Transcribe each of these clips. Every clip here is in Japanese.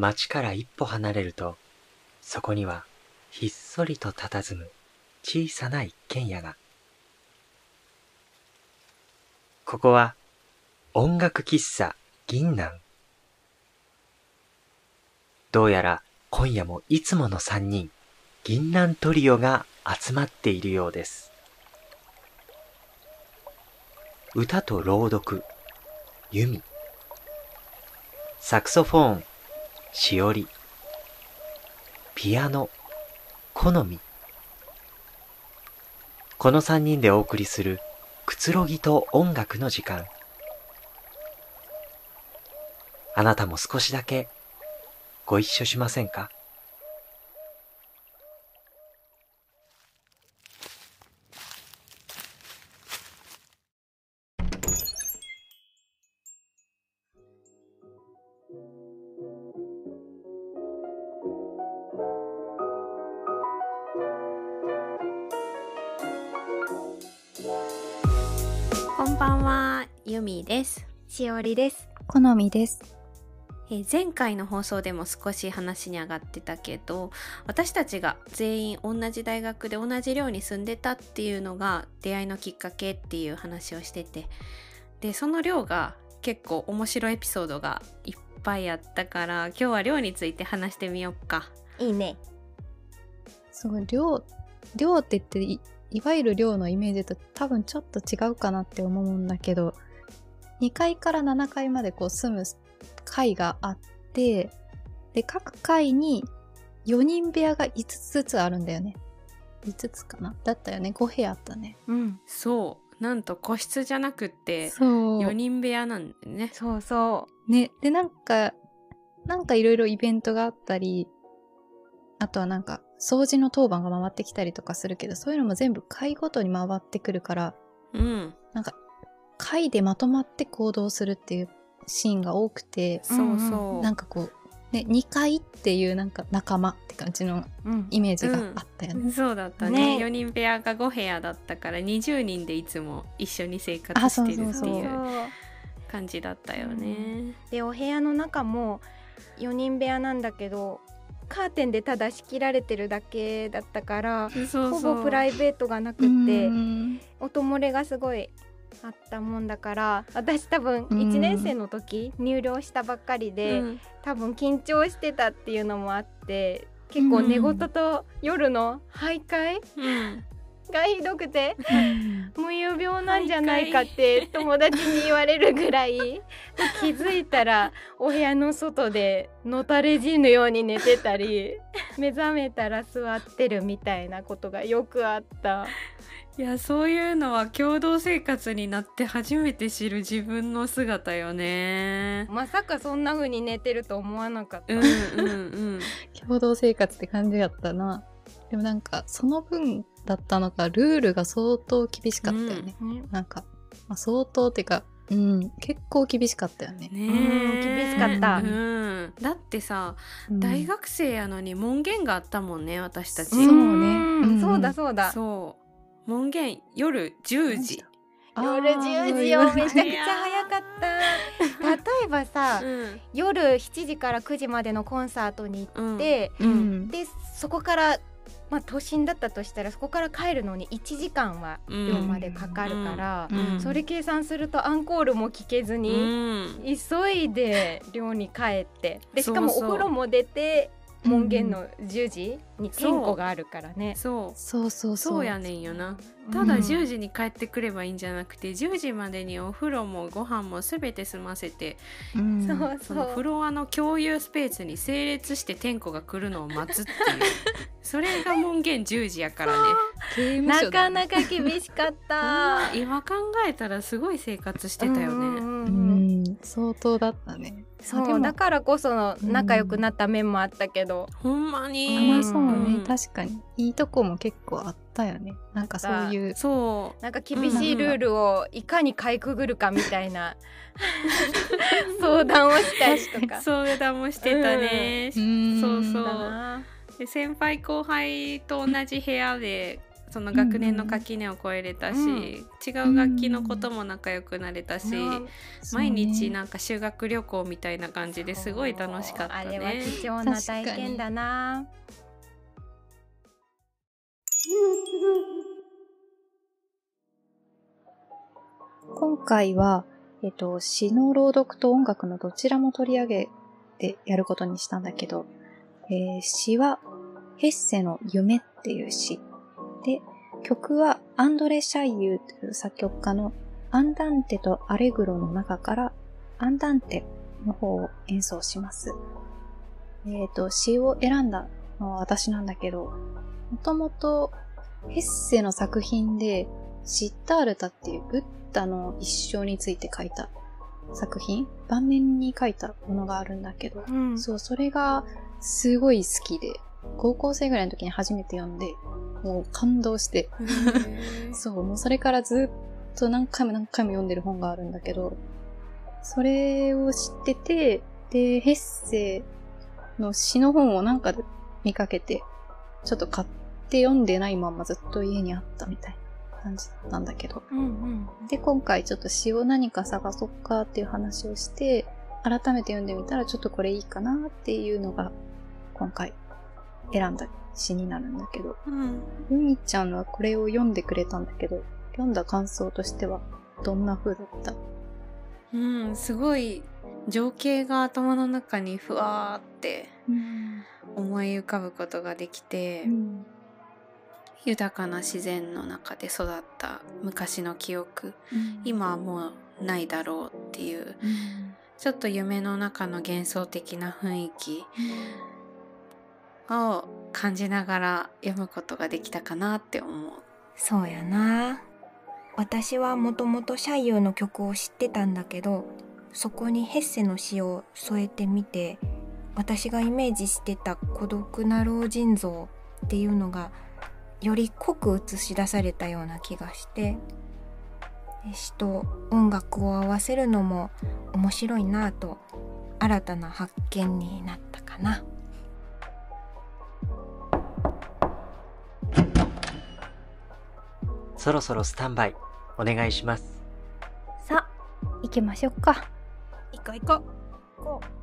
町から一歩離れると、そこにはひっそりと佇む小さな一軒家が。ここは音楽喫茶銀南。どうやら今夜もいつもの三人、銀南トリオが集まっているようです。歌と朗読、弓。サクソフォン、しおり。ピアノ、好み。この三人でお送りするくつろぎと音楽の時間。あなたも少しだけご一緒しませんか？は、ゆみです。しおりです。好みです。え前回の放送でも少し話に上がってたけど私たちが全員同じ大学で同じ寮に住んでたっていうのが出会いのきっかけっていう話をしててでその寮が結構面白いエピソードがいっぱいあったから今日は寮について話してみようかいいねそう寮寮って言っていいわゆる寮のイメージと多分ちょっと違うかなって思うんだけど2階から7階までこう住む階があってで各階に4人部屋が5つずつあるんだよね。5つかな？だったよね。5部屋あったね。うん。そう。なんと個室じゃなくって4人部屋なんだよね。そうそう。ね。でなんかなんかいろいろイベントがあったりあとはなんか掃除の当番が回ってきたりとかするけどそういうのも全部階ごとに回ってくるからうん。なんか階でまとまって行動するっていうシーンが多くてそうそう。なんかこうね、2階っていうなんか仲間って感じのイメージがあったよね、うん。うん、そうだったね。ね。4人部屋が5部屋だったから20人でいつも一緒に生活してるっていう感じだったよね。でお部屋の中も4人部屋なんだけどカーテンでただ仕切られてるだけだったからほぼプライベートがなくて音漏れがすごいあったもんだから私多分1年生の時入寮したばっかりで、うん、多分緊張してたっていうのもあって結構寝言と夜の徘徊、うんがひどくて、無遊病なんじゃないかって友達に言われるぐらい気づいたらお部屋の外でのたれ死ぬように寝てたり目覚めたら座ってるみたいなことがよくあった。いやそういうのは共同生活になって初めて知る自分の姿よね。まさかそんな風に寝てると思わなかった、うんうんうん、共同生活って感じやったなでもなんかその分だったのかルールが相当厳しかったよね、うん、なんか、まあ、相当っていうかうん、結構厳しかったよね。ね厳しかった、うん、だってさ、うん、大学生やのに門限があったもんね私たち。そうね、そうだそうだ。そう。門限夜10時。夜10時よめちゃくちゃ早かった。例えばさ、うん、夜7時から9時までのコンサートに行って、うん、でそこからまあ、都心だったとしたらそこから帰るのに1時間は寮までかかるから、うん、それ計算するとアンコールも聞けずに、急いで寮に帰ってでしかもお風呂も出て門限の10時に点呼があるからね、そう。そうそうそう。やねんよな。ただ10時に帰ってくればいいんじゃなくて10時までにお風呂もご飯も全て済ませて、うん、そのフロアの共有スペースに整列して点呼が来るのを待つっていう。それが門限10時やからね。なかなか厳しかった。今考えたらすごい生活してたよね、うん、うん、相当だったね。そうだからこそ仲良くなった面もあったけど、ほんまに。あそうね。確かにいいとこも結構あったよね。なんかそういうそう。なんか厳しいルールをいかにかいくぐるかみたいな。相談をしたりとか。相談もしてたね、うん、そうそう。で先輩後輩と同じ部屋でその学年の垣根を越えれたし、うんうん、違う楽器のことも仲良くなれたし、うん、毎日なんか修学旅行みたいな感じですごい楽しかったね。あれは貴重な体験だな。今回は、えっと、詩の朗読と音楽のどちらも取り上げてやることにしたんだけど、えー、詩はヘッセの夢っていう詩。で、曲はアンドレ・シャイユーという作曲家のアンダンテとアレグロの中からアンダンテの方を演奏します。えっ、ー、と、詩を選んだのは私なんだけど、もともとヘッセの作品でシッタールタっていうブッダの一生について書いた作品晩年に書いたものがあるんだけど、うん、そう、それがすごい好きで、高校生ぐらいの時に初めて読んで、もう感動して。そう、もうそれからずっと何回も何回も読んでる本があるんだけど、それを知ってて、で、ヘッセの詩の本をなんかで見かけて、ちょっと買って読んでないままずっと家にあったみたいな感じなんだけど。うんうん、で、今回ちょっと詩を何か探そっかっていう話をして、改めて読んでみたらちょっとこれいいかなっていうのが今回選んだ詩になるんだけど、うん。ゆみちゃんはこれを読んでくれたんだけど、読んだ感想としてはどんな風だった？うん、すごい情景が頭の中にふわーって思い浮かぶことができて、うん、豊かな自然の中で育った昔の記憶、うん、今はもうないだろうっていう、ちょっと夢の中の幻想的な雰囲気を感じながら読むことができたかなって思う。そうやな。私はもともとシャイユーの曲を知ってたんだけど、そこにヘッセの詩を添えてみて、私がイメージしてた孤独な老人像っていうのがより濃く映し出されたような気がして詩と音楽を合わせるのも面白いなぁと新たな発見になったかな。そろそろスタンバイお願いします。さあ行きましょうか。行こう行こう。行こう。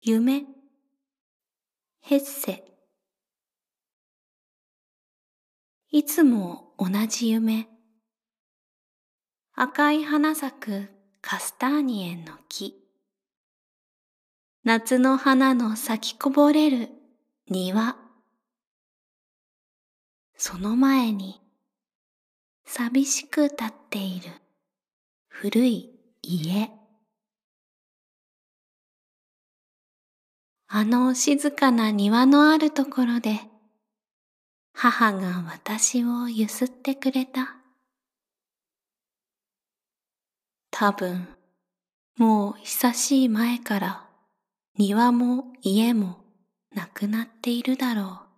夢？ヘッセ。いつも同じ夢。赤い花咲くカスターニエンの木夏の花の咲きこぼれる庭。その前に寂しく立っている古い家。あの静かな庭のあるところで母が私をゆすってくれた。多分もう久しい前から庭も家もなくなっているだろう。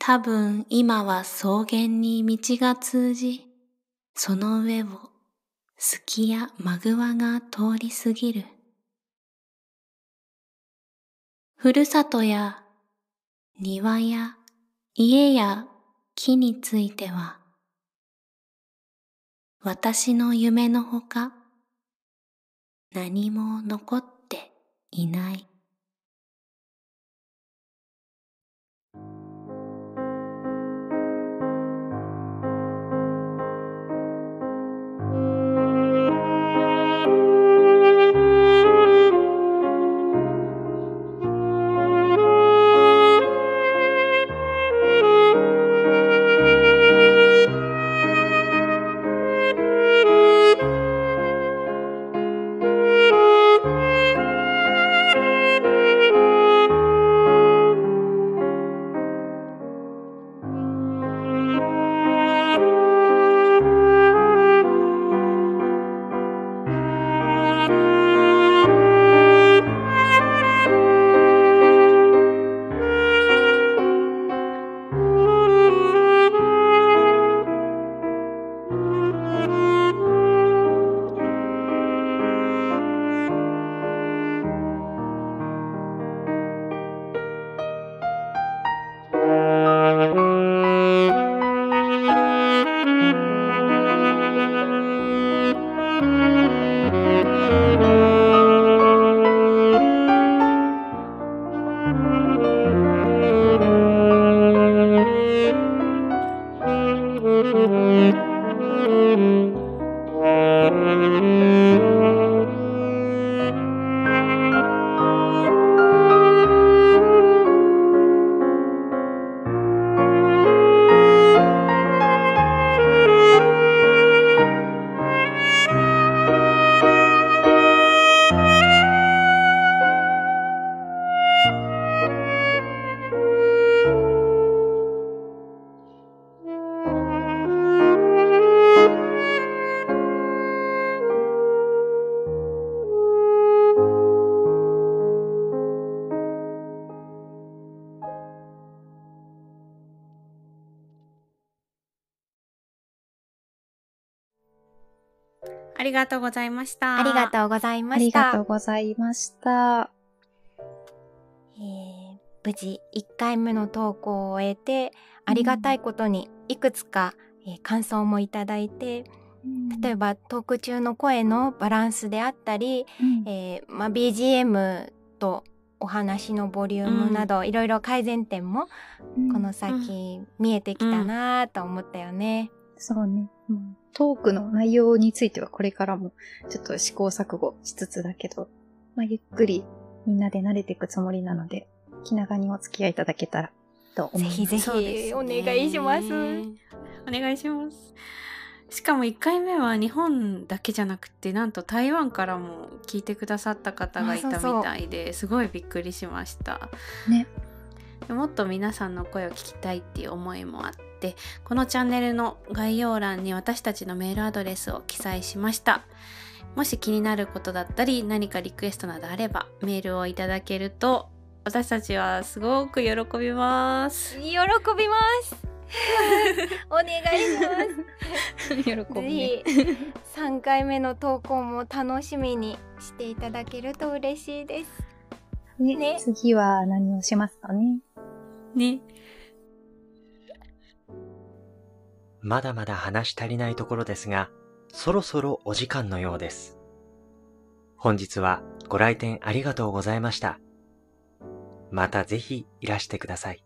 多分今は草原に道が通じ、その上をスキやマグワが通り過ぎる。ふるさとや庭や家や木については、私の夢のほか、何も残っていない。ありがとうございました。ありがとうございまありした。がとうございました。えー無事1回目の投稿を終えてありがたいことにいくつか、えー感想もいただいて例えばトーク中の声のバランスであったり、うんえーまあ、BGM とお話のボリュームなど、いろいろ改善点もこの先見えてきたなと思ったよね。そうね。まあトークの内容についてはこれからもちょっと試行錯誤しつつだけど、まあ、ゆっくりみんなで慣れていくつもりなので、気長にお付き合いいただけたらと思います。ぜひぜひお願いします。お願いします。しかも1回目は日本だけじゃなくてなんと台湾からも聞いてくださった方がいたみあそうそうたいですごいびっくりしました。ね。でもっと皆さんの声を聞きたいっていう思いもあってこのチャンネルの概要欄に私たちのメールアドレスを記載しました。もし気になることだったり何かリクエストなどあればメールをいただけると私たちはすごく喜びます。喜びます。お願いします。喜ぶぜね。ひ3回目の投稿も楽しみにしていただけると嬉しいです。ねね次は何をしますかね？ね。まだまだ話し足りないところですが、そろそろお時間のようです。本日はご来店ありがとうございました。またぜひいらしてください。